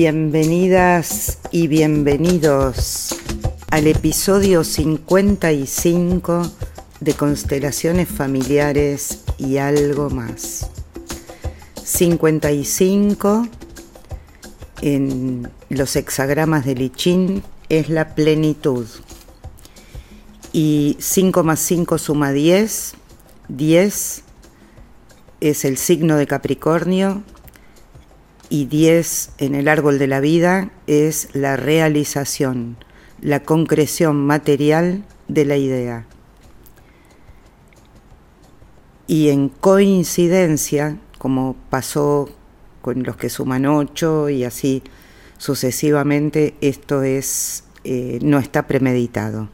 Bienvenidas y bienvenidos al episodio 55 de Constelaciones Familiares y algo más. 55 en los hexagramas de Lichín es la plenitud. Y 5 más 5 suma 10, 10 es el signo de Capricornio y 10 en el árbol de la vida es la realización, la concreción material de la idea. Y en coincidencia, como pasó con los que suman 8 y así sucesivamente, esto es, eh, no está premeditado.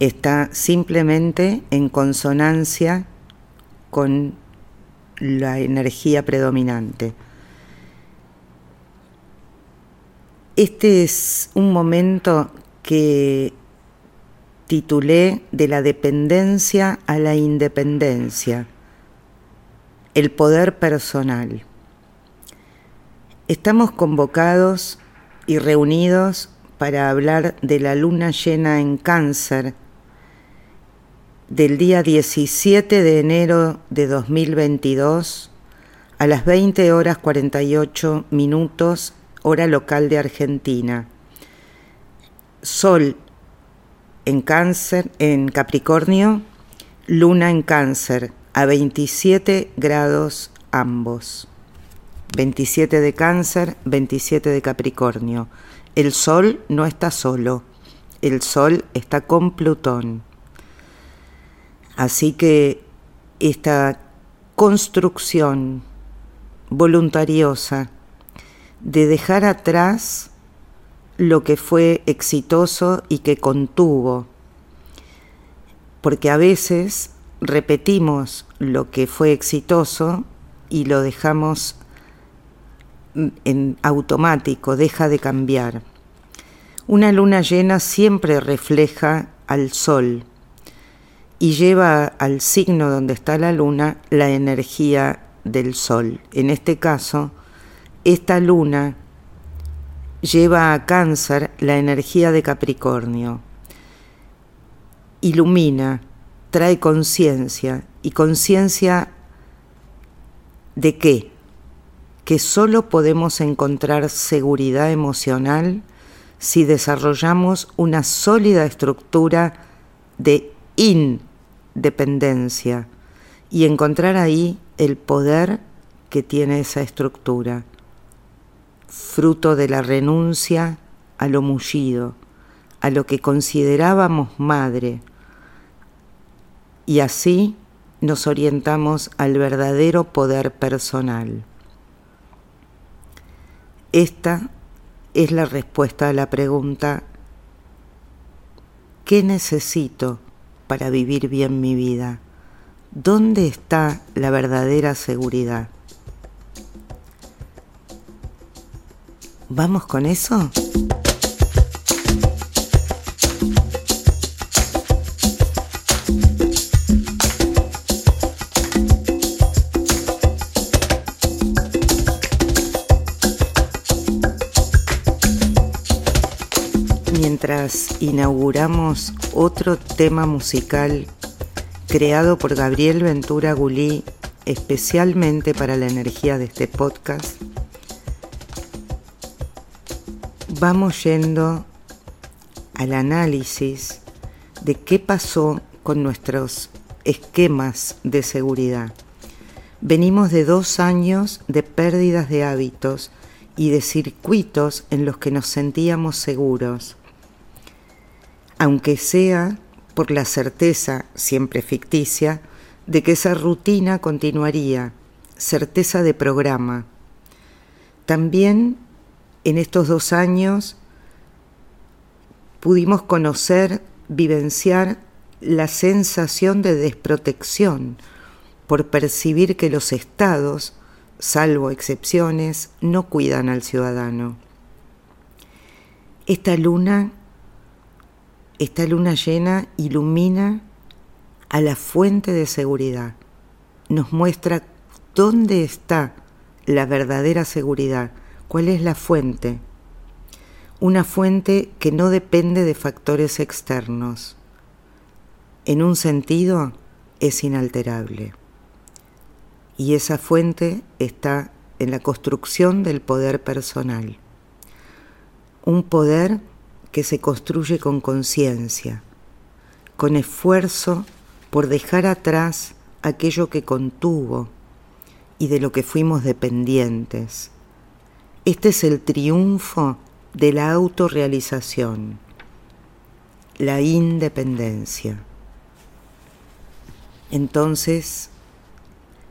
Está simplemente en consonancia con la energía predominante. Este es un momento que titulé de la dependencia a la independencia, el poder personal. Estamos convocados y reunidos para hablar de la luna llena en cáncer del día 17 de enero de 2022 a las 20 horas 48 minutos hora local de Argentina. Sol en cáncer, en Capricornio, luna en cáncer, a 27 grados ambos. 27 de cáncer, 27 de Capricornio. El Sol no está solo, el Sol está con Plutón. Así que esta construcción voluntariosa de dejar atrás lo que fue exitoso y que contuvo, porque a veces repetimos lo que fue exitoso y lo dejamos en automático, deja de cambiar. Una luna llena siempre refleja al sol y lleva al signo donde está la luna la energía del sol. En este caso, esta luna lleva a cáncer la energía de Capricornio. Ilumina, trae conciencia. ¿Y conciencia de qué? Que solo podemos encontrar seguridad emocional si desarrollamos una sólida estructura de independencia y encontrar ahí el poder que tiene esa estructura fruto de la renuncia a lo mullido, a lo que considerábamos madre, y así nos orientamos al verdadero poder personal. Esta es la respuesta a la pregunta, ¿qué necesito para vivir bien mi vida? ¿Dónde está la verdadera seguridad? ¿Vamos con eso? Mientras inauguramos otro tema musical creado por Gabriel Ventura Gulí especialmente para la energía de este podcast, vamos yendo al análisis de qué pasó con nuestros esquemas de seguridad. Venimos de dos años de pérdidas de hábitos y de circuitos en los que nos sentíamos seguros, aunque sea por la certeza, siempre ficticia, de que esa rutina continuaría, certeza de programa. También en estos dos años pudimos conocer, vivenciar la sensación de desprotección por percibir que los estados, salvo excepciones, no cuidan al ciudadano. Esta luna, esta luna llena ilumina a la fuente de seguridad, nos muestra dónde está la verdadera seguridad ¿Cuál es la fuente? Una fuente que no depende de factores externos. En un sentido, es inalterable. Y esa fuente está en la construcción del poder personal. Un poder que se construye con conciencia, con esfuerzo por dejar atrás aquello que contuvo y de lo que fuimos dependientes. Este es el triunfo de la autorrealización, la independencia. Entonces,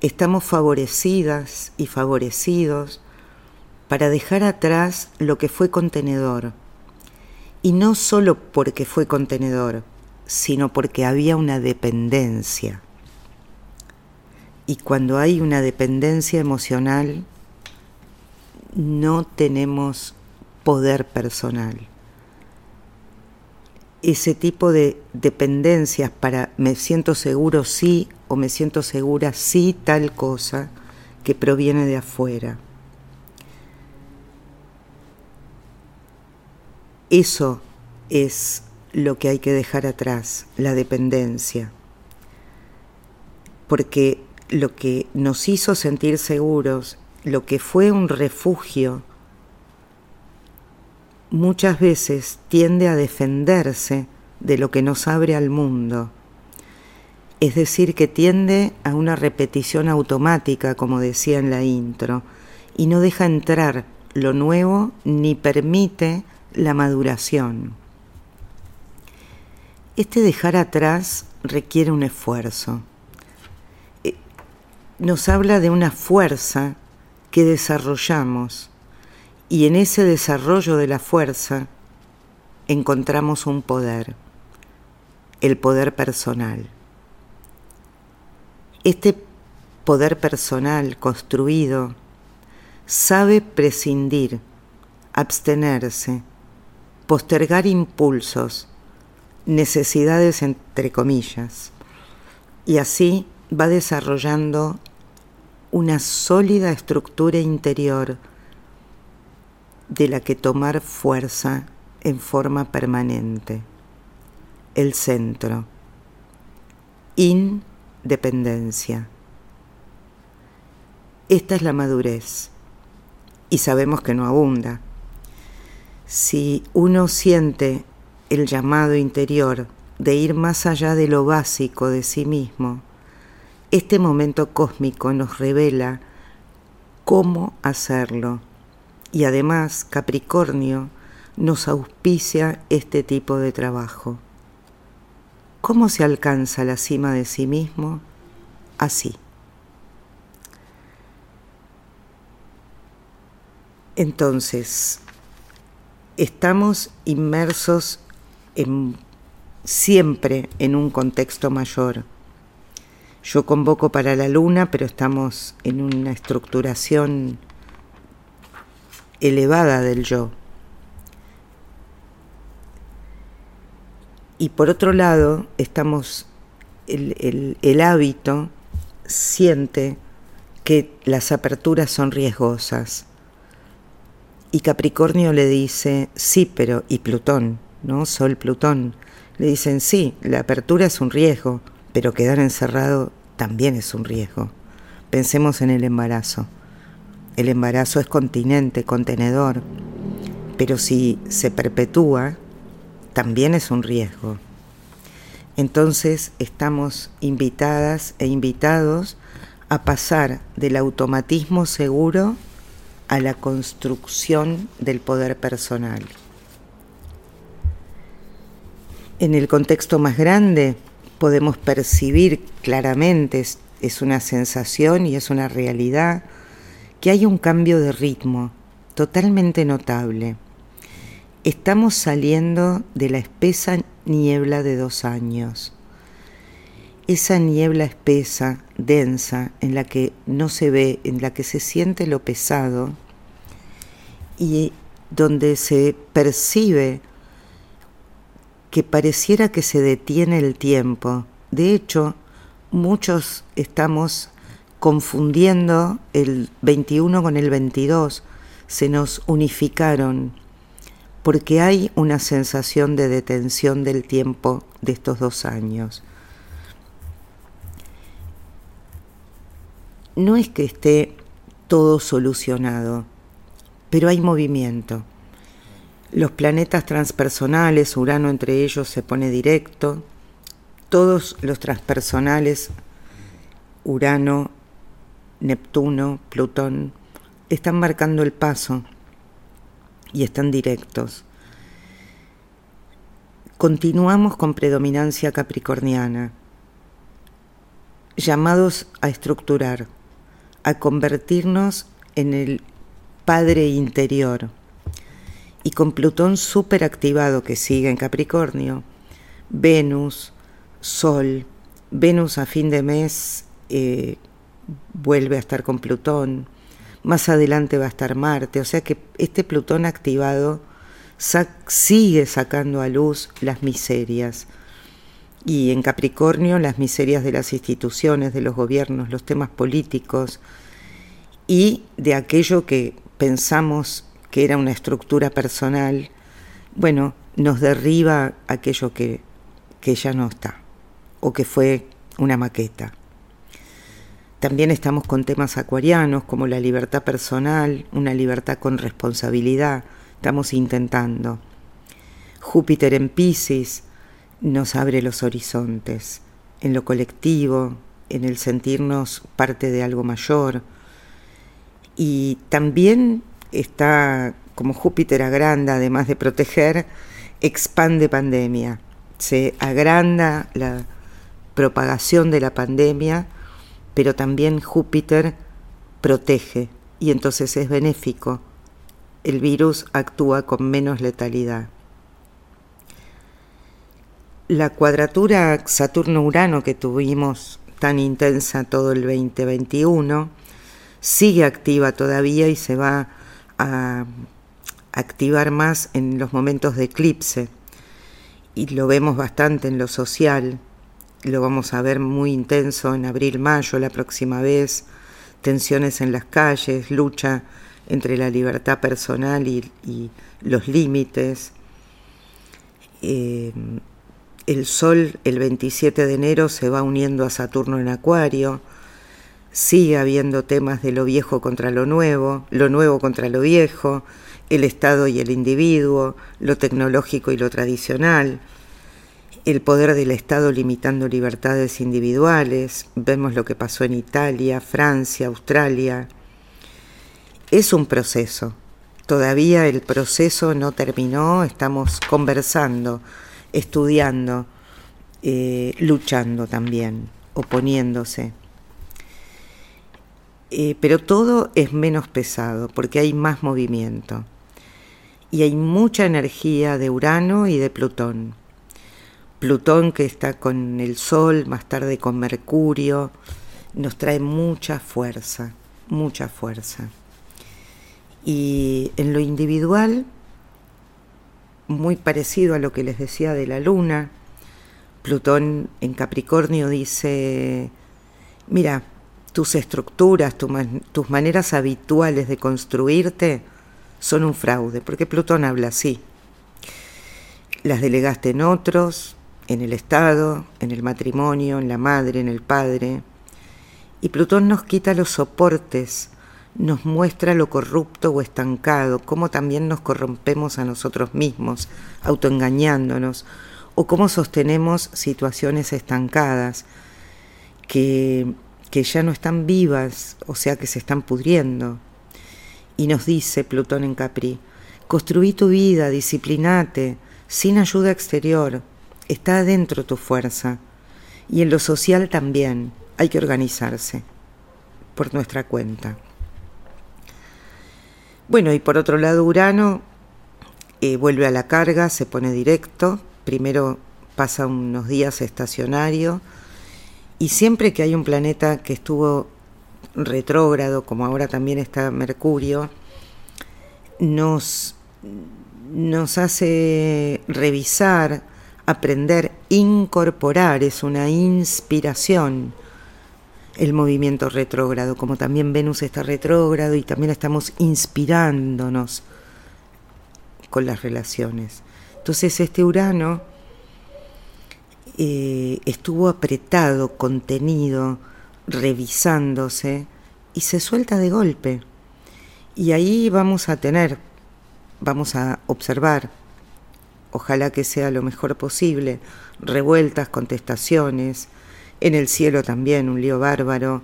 estamos favorecidas y favorecidos para dejar atrás lo que fue contenedor. Y no solo porque fue contenedor, sino porque había una dependencia. Y cuando hay una dependencia emocional, no tenemos poder personal. Ese tipo de dependencias para me siento seguro sí o me siento segura sí tal cosa que proviene de afuera. Eso es lo que hay que dejar atrás, la dependencia. Porque lo que nos hizo sentir seguros, lo que fue un refugio, muchas veces tiende a defenderse de lo que nos abre al mundo. Es decir, que tiende a una repetición automática, como decía en la intro, y no deja entrar lo nuevo ni permite la maduración. Este dejar atrás requiere un esfuerzo nos habla de una fuerza que desarrollamos y en ese desarrollo de la fuerza encontramos un poder, el poder personal. Este poder personal construido sabe prescindir, abstenerse, postergar impulsos, necesidades entre comillas, y así va desarrollando una sólida estructura interior de la que tomar fuerza en forma permanente. El centro. Independencia. Esta es la madurez y sabemos que no abunda. Si uno siente el llamado interior de ir más allá de lo básico de sí mismo, este momento cósmico nos revela cómo hacerlo y además Capricornio nos auspicia este tipo de trabajo. ¿Cómo se alcanza la cima de sí mismo? Así. Entonces, estamos inmersos siempre en un contexto mayor yo convoco para la luna, pero estamos en una estructuración elevada del yo. Y por otro lado, estamos, el, el hábito siente que las aperturas son riesgosas. Y Capricornio le dice, sí, pero, y Plutón, ¿no? Sol Plutón, le dicen, sí, la apertura es un riesgo, pero quedar encerrado también es un riesgo. Pensemos en el embarazo. El embarazo es continente, contenedor, pero si se perpetúa, también es un riesgo. Entonces estamos invitadas e invitados a pasar del automatismo seguro a la construcción del poder personal. En el contexto más grande, podemos percibir claramente, es, una sensación y es una realidad, que hay un cambio de ritmo totalmente notable. Estamos saliendo de la espesa niebla de dos años. Esa niebla espesa, densa, en la que no se ve, en la que se siente lo pesado y donde se percibe que pareciera que se detiene el tiempo. De hecho, muchos estamos confundiendo el 21 con el 22. se nos unificaron, porque hay una sensación de detención del tiempo de estos dos años. No es que esté todo solucionado, pero hay movimiento. Los planetas transpersonales, Urano entre ellos se pone directo, todos los transpersonales, Urano, Neptuno, Plutón, están marcando el paso y están directos. Continuamos con predominancia capricorniana, llamados a estructurar, a convertirnos en el Padre interior. Y con Plutón súper activado que sigue en Capricornio, Venus, Sol, Venus a fin de mes eh, vuelve a estar con Plutón, más adelante va a estar Marte, o sea que este Plutón activado sigue sacando a luz las miserias. Y en Capricornio las miserias de las instituciones, de los gobiernos, los temas políticos y de aquello que pensamos que era una estructura personal, bueno, nos derriba aquello que, que ya no está o que fue una maqueta. También estamos con temas acuarianos como la libertad personal, una libertad con responsabilidad. Estamos intentando. Júpiter en Pisces nos abre los horizontes, en lo colectivo, en el sentirnos parte de algo mayor. Y también está, como Júpiter agranda, además de proteger, expande pandemia. Se agranda la propagación de la pandemia pero también Júpiter protege y entonces es benéfico. El virus actúa con menos letalidad. La cuadratura Saturno-Urano que tuvimos tan intensa todo el 2021 sigue activa todavía y se va a activar más en los momentos de eclipse. Y lo vemos bastante en lo social, lo vamos a ver muy intenso en abril-mayo la próxima vez, tensiones en las calles, lucha entre la libertad personal y, los límites. Eh, el Sol el 27 de enero se va uniendo a Saturno en Acuario, sigue habiendo temas de lo viejo contra lo nuevo, lo nuevo contra lo viejo, el Estado y el individuo, lo tecnológico y lo tradicional el poder del Estado limitando libertades individuales, vemos lo que pasó en Italia, Francia, Australia. Es un proceso, todavía el proceso no terminó, estamos conversando, estudiando, eh, luchando también, oponiéndose. Eh, pero todo es menos pesado porque hay más movimiento y hay mucha energía de Urano y de Plutón Plutón que está con el Sol, más tarde con Mercurio, nos trae mucha fuerza, mucha fuerza. Y en lo individual, muy parecido a lo que les decía de la Luna, Plutón en Capricornio dice, mira, tus estructuras, tus maneras habituales de construirte son un fraude, porque Plutón habla así. Las delegaste en otros, en el Estado, en el matrimonio, en la madre, en el padre. Y Plutón nos quita los soportes, nos muestra lo corrupto o estancado, cómo también nos corrompemos a nosotros mismos, autoengañándonos, o cómo sostenemos situaciones estancadas que, que ya no están vivas, o sea que se están pudriendo. Y nos dice Plutón en Capri, construí tu vida, disciplinate, sin ayuda exterior, está adentro tu fuerza. Y en lo social también hay que organizarse por nuestra cuenta. Bueno, y por otro lado Urano eh, vuelve a la carga, se pone directo, primero pasa unos días estacionario y siempre que hay un planeta que estuvo retrógrado, como ahora también está Mercurio, nos, nos hace revisar aprender, incorporar, es una inspiración. el movimiento retrógrado, como también Venus está retrógrado y también estamos inspirándonos con las relaciones. Entonces este Urano eh, estuvo apretado, contenido, revisándose y se suelta de golpe. Y ahí vamos a tener, vamos a observar, ojalá que sea lo mejor posible, revueltas, contestaciones, en el cielo también un lío bárbaro,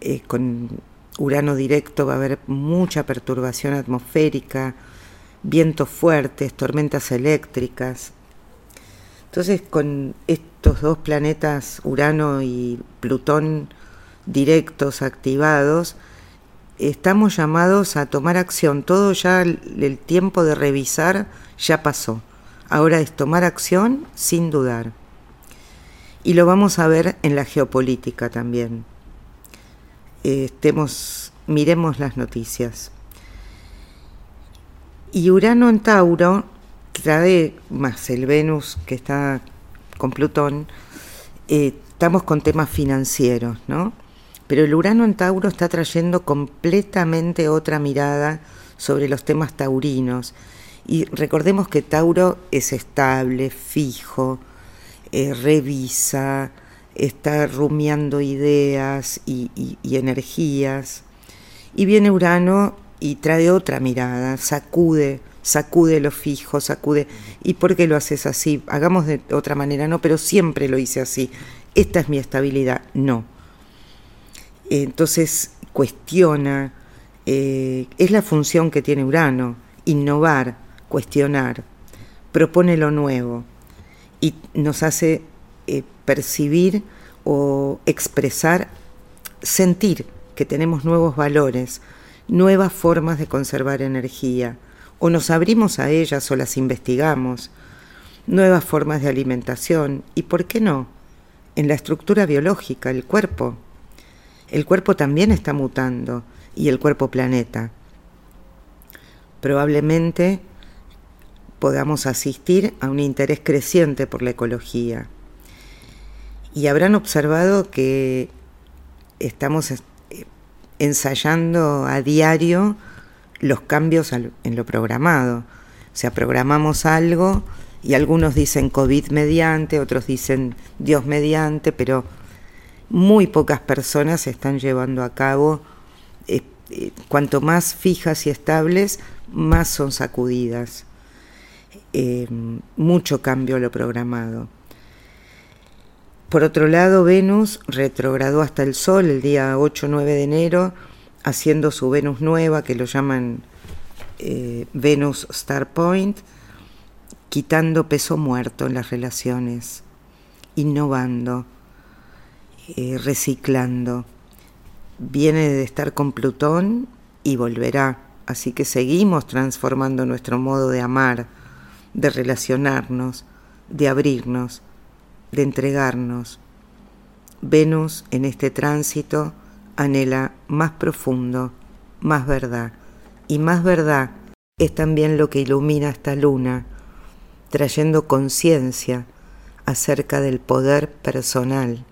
eh, con Urano directo va a haber mucha perturbación atmosférica, vientos fuertes, tormentas eléctricas. Entonces con estos dos planetas, Urano y Plutón, directos, activados, estamos llamados a tomar acción. Todo ya el tiempo de revisar ya pasó. Ahora es tomar acción sin dudar. Y lo vamos a ver en la geopolítica también. Estemos, miremos las noticias. Y Urano en Tauro trae más el Venus que está con Plutón, eh, estamos con temas financieros, ¿no? Pero el Urano en Tauro está trayendo completamente otra mirada sobre los temas taurinos. Y recordemos que Tauro es estable, fijo, eh, revisa, está rumiando ideas y, energías. Y viene Urano y trae otra mirada, sacude, sacude lo fijo, sacude. ¿Y por qué lo haces así? Hagamos de otra manera, no, pero siempre lo hice así. Esta es mi estabilidad, no. Entonces cuestiona, eh, es la función que tiene Urano, innovar, cuestionar, propone lo nuevo y nos hace eh, percibir o expresar, sentir que tenemos nuevos valores, nuevas formas de conservar energía, o nos abrimos a ellas o las investigamos, nuevas formas de alimentación y, ¿por qué no?, en la estructura biológica, el cuerpo. El cuerpo también está mutando y el cuerpo planeta. Probablemente podamos asistir a un interés creciente por la ecología. Y habrán observado que estamos eh, ensayando a diario los cambios en lo programado. O sea, programamos algo y algunos dicen COVID mediante, otros dicen Dios mediante, pero muy pocas personas están llevando a cabo, eh, eh, cuanto más fijas y estables, más son sacudidas. Eh, mucho cambio lo programado. Por otro lado, Venus retrogradó hasta el Sol el día 8-9 de enero, haciendo su Venus nueva, que lo llaman eh, Venus Star Point, quitando peso muerto en las relaciones, innovando, eh, reciclando. Viene de estar con Plutón y volverá, así que seguimos transformando nuestro modo de amar de relacionarnos, de abrirnos, de entregarnos. Venus en este tránsito anhela más profundo, más verdad, y más verdad es también lo que ilumina esta luna, trayendo conciencia acerca del poder personal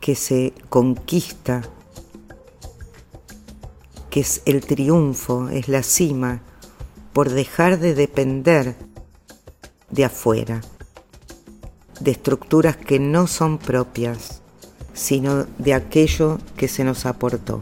que se conquista, que es el triunfo, es la cima por dejar de depender de afuera, de estructuras que no son propias, sino de aquello que se nos aportó.